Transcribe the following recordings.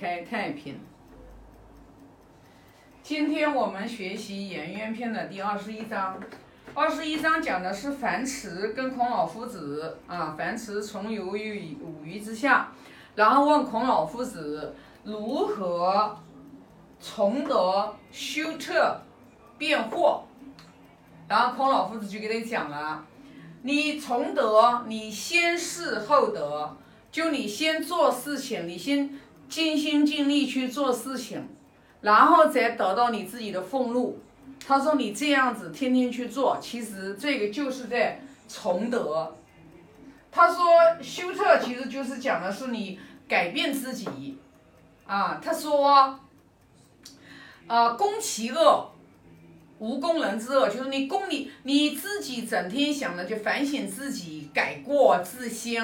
开太平。今天我们学习《颜渊篇》的第二十一章。二十一章讲的是樊迟跟孔老夫子啊，樊迟从游于五鱼之下，然后问孔老夫子如何从得修彻辩惑，然后孔老夫子就给他讲了，你从得，你先事后得，就你先做事情，你先尽心尽力去做事情，然后再得到你自己的俸禄。他说：“你这样子天天去做，其实这个就是在崇德。”他说：“修特其实就是讲的是你改变自己啊。”他说：“呃，攻其恶，无攻人之恶，就是你攻你你自己整天想着就反省自己，改过自新，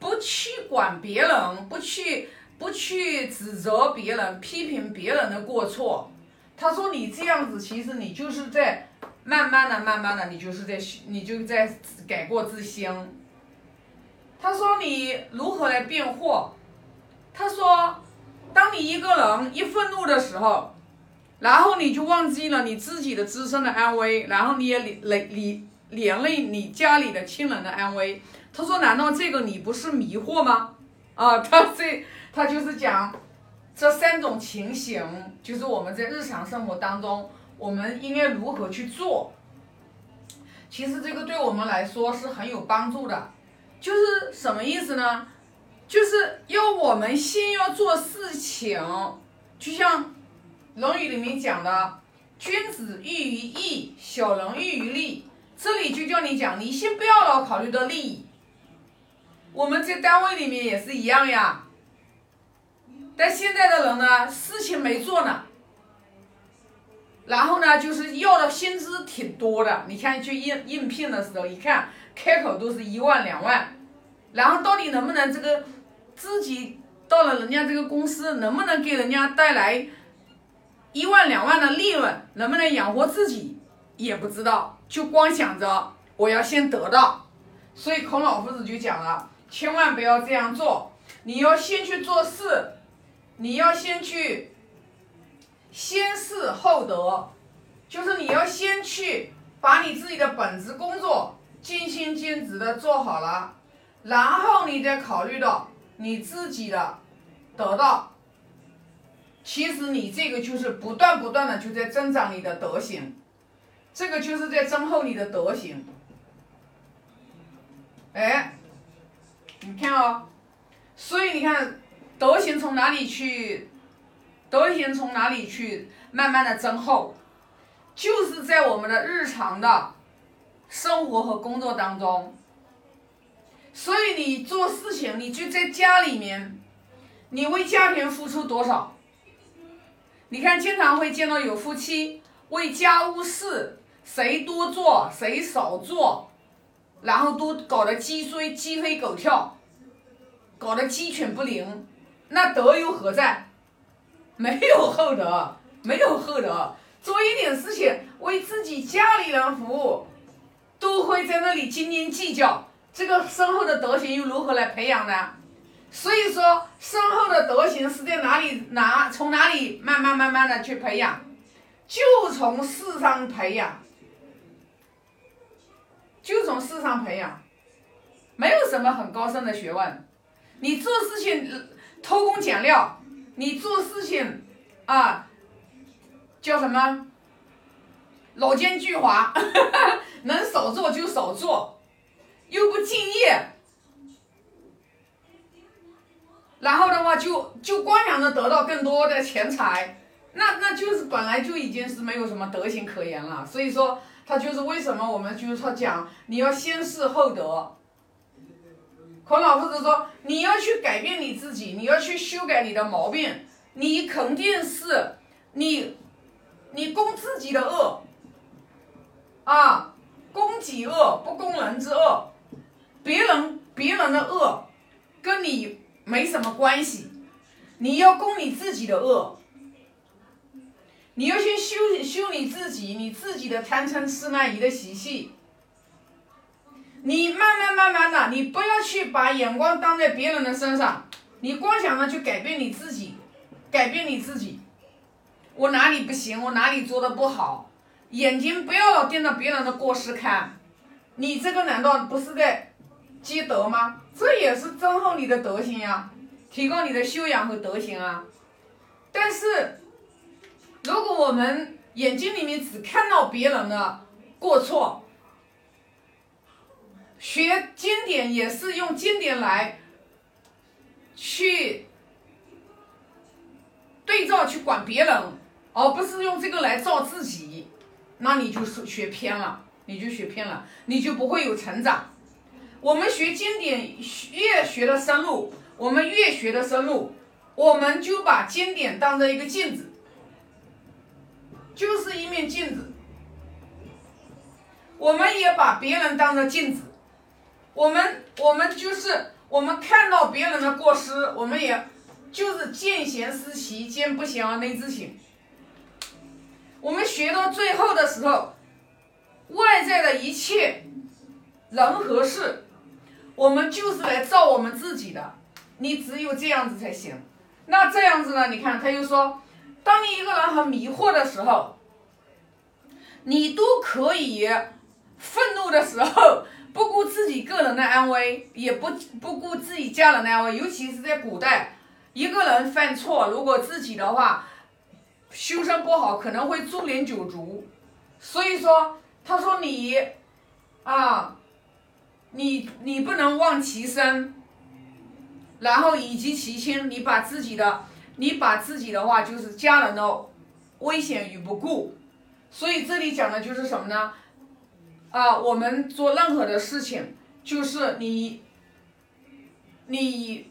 不去管别人，不去不去指责别人，批评别人的过错。”他说：“你这样子，其实你就是在慢慢的、慢慢的，你就是在你就在改过自新。”他说：“你如何来辩惑？”他说：“当你一个人一愤怒的时候，然后你就忘记了你自己的自身的安危，然后你也连连连连累你家里的亲人的安危。”他说：“难道这个你不是迷惑吗？”啊，他这他就是讲。这三种情形，就是我们在日常生活当中，我们应该如何去做？其实这个对我们来说是很有帮助的。就是什么意思呢？就是要我们先要做事情，就像《论语》里面讲的“君子喻于义，小人喻于利”，这里就叫你讲，你先不要老考虑到利益。我们在单位里面也是一样呀。但现在的人呢，事情没做呢，然后呢，就是要的薪资挺多的。你看去应应聘的时候，一看开口都是一万两万，然后到底能不能这个自己到了人家这个公司，能不能给人家带来一万两万的利润，能不能养活自己也不知道，就光想着我要先得到。所以孔老夫子就讲了，千万不要这样做，你要先去做事。你要先去，先事后得，就是你要先去把你自己的本职工作尽心尽职的做好了，然后你再考虑到你自己的得到。其实你这个就是不断不断的就在增长你的德行，这个就是在增厚你的德行。哎，你看哦，所以你看。德行从哪里去？德行从哪里去？慢慢的增厚，就是在我们的日常的生活和工作当中。所以你做事情，你就在家里面，你为家庭付出多少？你看，经常会见到有夫妻为家务事，谁多做谁少做，然后都搞得鸡飞鸡飞狗跳，搞得鸡犬不宁。那德又何在？没有厚德，没有厚德。做一点事情为自己家里人服务，都会在那里斤斤计较。这个深厚的德行又如何来培养呢？所以说，深厚的德行是在哪里拿？从哪里慢慢慢慢的去培养？就从事上培养，就从事上培养，没有什么很高深的学问。你做事情。偷工减料，你做事情啊，叫什么？老奸巨猾，能少做就少做，又不敬业，然后的话就就光想着得到更多的钱财，那那就是本来就已经是没有什么德行可言了。所以说，他就是为什么我们就是说讲，你要先事后德。孔老夫子说：“你要去改变你自己，你要去修改你的毛病，你肯定是你，你攻自己的恶，啊，攻己恶不攻人之恶，别人别人的恶跟你没什么关系，你要攻你自己的恶，你要先修修你自己，你自己的贪嗔痴慢疑的习气。”你慢慢慢慢的，你不要去把眼光当在别人的身上，你光想着去改变你自己，改变你自己。我哪里不行？我哪里做的不好？眼睛不要盯着别人的过失看，你这个难道不是在积德吗？这也是增厚你的德行呀，提高你的修养和德行啊。但是，如果我们眼睛里面只看到别人的过错，学经典也是用经典来去对照去管别人，而不是用这个来照自己，那你就是学偏了，你就学偏了，你就不会有成长。我们学经典越学的深入，我们越学的深入，我们就把经典当成一个镜子，就是一面镜子。我们也把别人当成镜子，我们我们就是我们看到别人的过失，我们也就是见贤思齐，见不贤而内自省。我们学到最后的时候，外在的一切人和事。我们就是来造我们自己的，你只有这样子才行。那这样子呢？你看，他又说，当你一个人很迷惑的时候，你都可以愤怒的时候，人的安危，也不不顾自己家人的安危。尤其是在古代，一个人犯错，如果自己的话修身不好，可能会株连九族。所以说，他说你啊。你你不能忘其身，然后以及其亲，你把自己的你把自己的话就是家人的危险与不顾，所以这里讲的就是什么呢？啊，我们做任何的事情，就是你你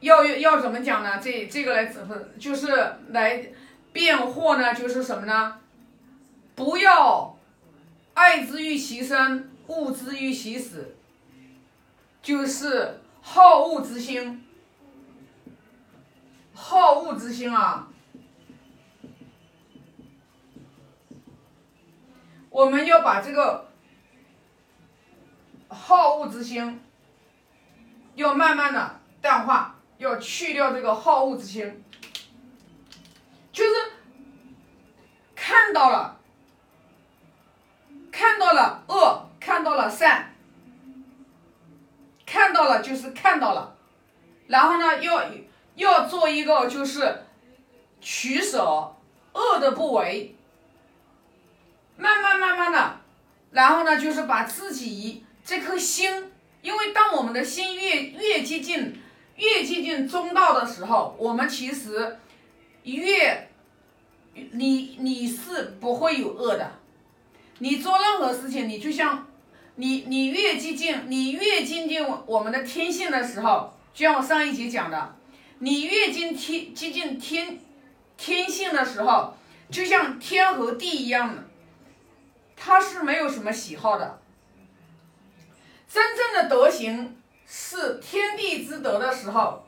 要要怎么讲呢？这这个来怎么就是来辩惑呢？就是什么呢？不要爱之欲其生。恶之于其死，就是好恶之心，好恶之心啊！我们要把这个好恶之心，要慢慢的淡化，要去掉这个好恶之心，就是看到了，看到了恶。看到了善，看到了就是看到了，然后呢，要要做一个就是取舍，恶的不为，慢慢慢慢的，然后呢，就是把自己这颗心，因为当我们的心越越接近越接近中道的时候，我们其实越你你是不会有恶的，你做任何事情，你就像。你你越接近，你越接近我们的天性的时候，就像我上一节讲的，你越近天接近天天性的时候，就像天和地一样的，它是没有什么喜好的。真正的德行是天地之德的时候，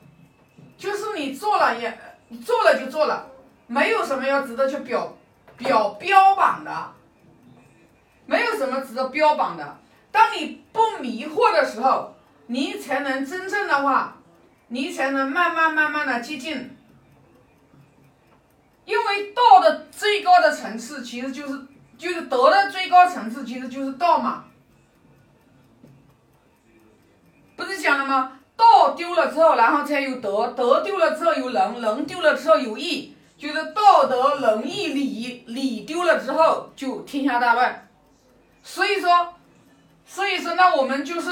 就是你做了也做了就做了，没有什么要值得去表表标榜的，没有什么值得标榜的。当你不迷惑的时候，你才能真正的话，你才能慢慢慢慢的接近。因为道的最高的层次，其实就是就是德的最高层次，其实就是道嘛。不是讲了吗？道丢了之后，然后才有德；德丢了之后有仁；仁丢了之后有义。就是道德、仁义、礼，礼丢了之后就天下大乱。所以说。所以说，那我们就是，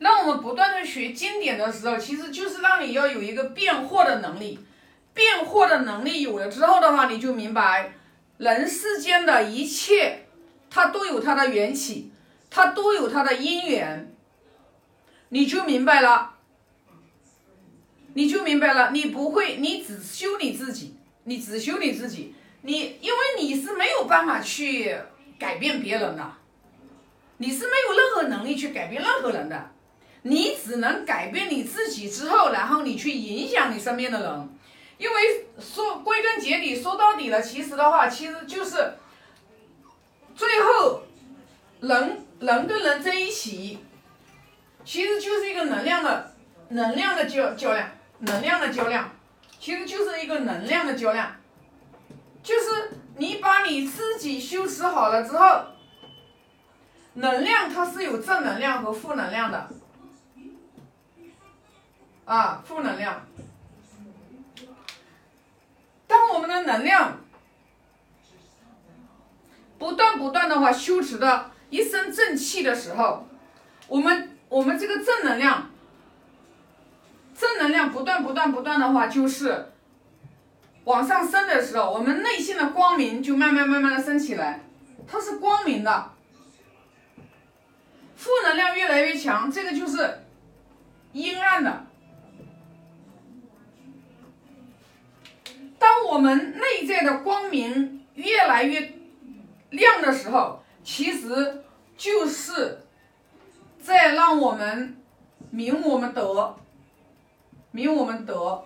那我们不断的学经典的时候，其实就是让你要有一个辨惑的能力。辨惑的能力有了之后的话，你就明白，人世间的一切，它都有它的缘起，它都有它的因缘。你就明白了，你就明白了，你不会，你只修你自己，你只修你自己，你因为你是没有办法去改变别人的。你是没有任何能力去改变任何人的，你只能改变你自己之后，然后你去影响你身边的人。因为说归根结底说到底了，其实的话，其实就是最后人人跟人在一起，其实就是一个能量的能量的较较量。能量的较量，其实就是一个能量的较量，就是你把你自己修持好了之后，能量它是有正能量和负能量的，啊，负能量。当我们的能量不断不断的话修持的一身正气的时候，我们我们这个正能量。正能量不断不断不断的话，就是往上升的时候，我们内心的光明就慢慢慢慢的升起来，它是光明的。负能量越来越强，这个就是阴暗的。当我们内在的光明越来越亮的时候，其实就是在让我们明我们德。明我们德，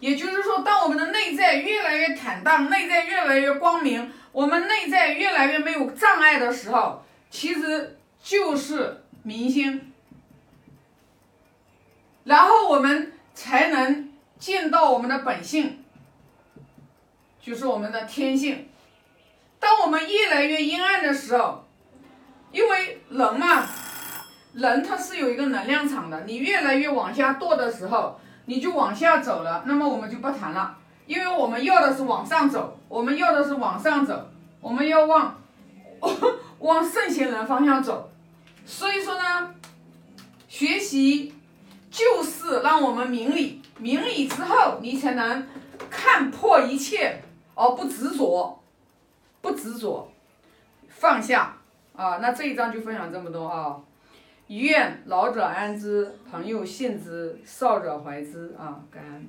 也就是说，当我们的内在越来越坦荡，内在越来越光明，我们内在越来越没有障碍的时候，其实就是明星，然后我们才能见到我们的本性，就是我们的天性。当我们越来越阴暗的时候，因为人嘛。人他是有一个能量场的，你越来越往下堕的时候，你就往下走了。那么我们就不谈了，因为我们要的是往上走，我们要的是往上走，我们要往往圣贤人方向走。所以说呢，学习就是让我们明理，明理之后，你才能看破一切，而不执着，不执着，放下啊。那这一章就分享这么多啊。愿老者安之，朋友信之，少者怀之啊！感恩。